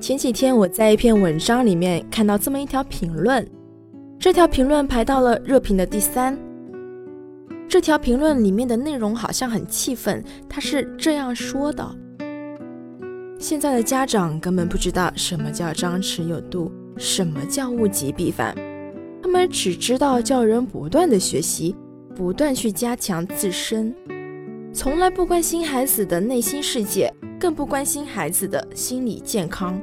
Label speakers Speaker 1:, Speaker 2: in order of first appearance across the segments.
Speaker 1: 前几天我在一篇文章里面看到这么一条评论。这条评论排到了热评的第三。这条评论里面的内容好像很气愤，他是这样说的：现在的家长根本不知道什么叫张弛有度，什么叫物极必反，他们只知道叫人不断的学习，不断去加强自身，从来不关心孩子的内心世界，更不关心孩子的心理健康，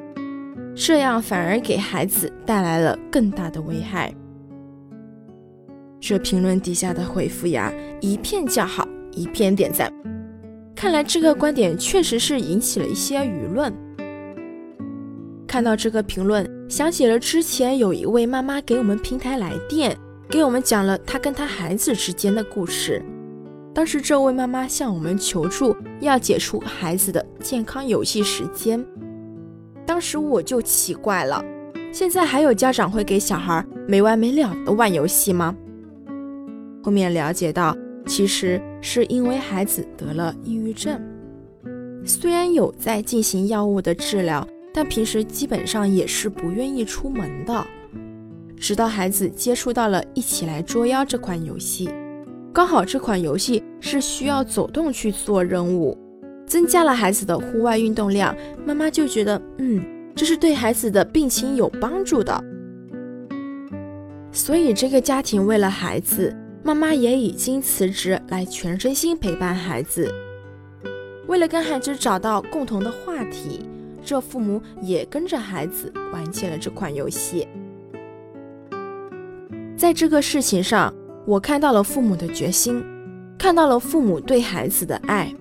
Speaker 1: 这样反而给孩子带来了更大的危害。这评论底下的回复呀，一片叫好，一片点赞。看来这个观点确实是引起了一些舆论。看到这个评论，想起了之前有一位妈妈给我们平台来电，给我们讲了她跟她孩子之间的故事。当时这位妈妈向我们求助，要解除孩子的健康游戏时间。当时我就奇怪了，现在还有家长会给小孩没完没了的玩游戏吗？后面了解到，其实是因为孩子得了抑郁症，虽然有在进行药物的治疗，但平时基本上也是不愿意出门的。直到孩子接触到了《一起来捉妖》这款游戏，刚好这款游戏是需要走动去做任务，增加了孩子的户外运动量，妈妈就觉得，嗯，这是对孩子的病情有帮助的。所以这个家庭为了孩子。妈妈也已经辞职来全身心陪伴孩子。为了跟孩子找到共同的话题，这父母也跟着孩子玩起了这款游戏。在这个事情上，我看到了父母的决心，看到了父母对孩子的爱。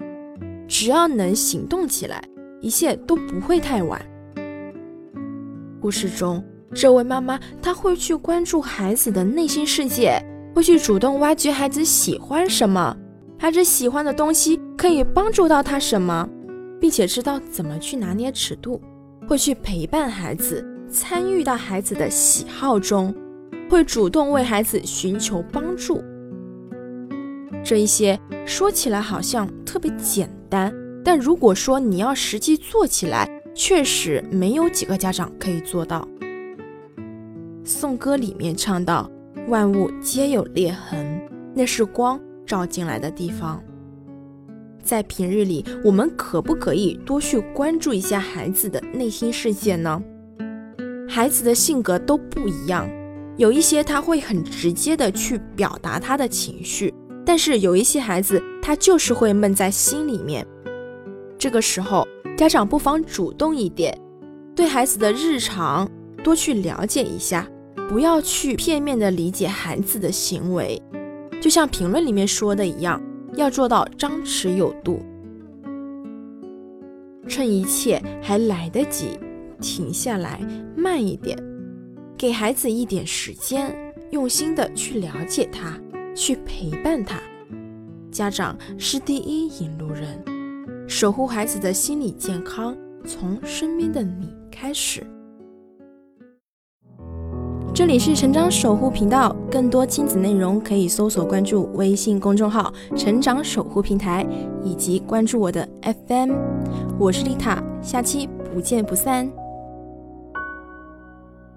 Speaker 1: 只要能行动起来，一切都不会太晚。故事中，这位妈妈她会去关注孩子的内心世界。会去主动挖掘孩子喜欢什么，孩子喜欢的东西可以帮助到他什么，并且知道怎么去拿捏尺度。会去陪伴孩子，参与到孩子的喜好中，会主动为孩子寻求帮助。这一些说起来好像特别简单，但如果说你要实际做起来，确实没有几个家长可以做到。颂歌里面唱到。万物皆有裂痕，那是光照进来的地方。在平日里，我们可不可以多去关注一下孩子的内心世界呢？孩子的性格都不一样，有一些他会很直接的去表达他的情绪，但是有一些孩子他就是会闷在心里面。这个时候，家长不妨主动一点，对孩子的日常多去了解一下。不要去片面的理解孩子的行为，就像评论里面说的一样，要做到张弛有度。趁一切还来得及，停下来，慢一点，给孩子一点时间，用心的去了解他，去陪伴他。家长是第一引路人，守护孩子的心理健康，从身边的你开始。这里是成长守护频道，更多亲子内容可以搜索关注微信公众号“成长守护平台”，以及关注我的 FM。我是丽塔，下期不见不散。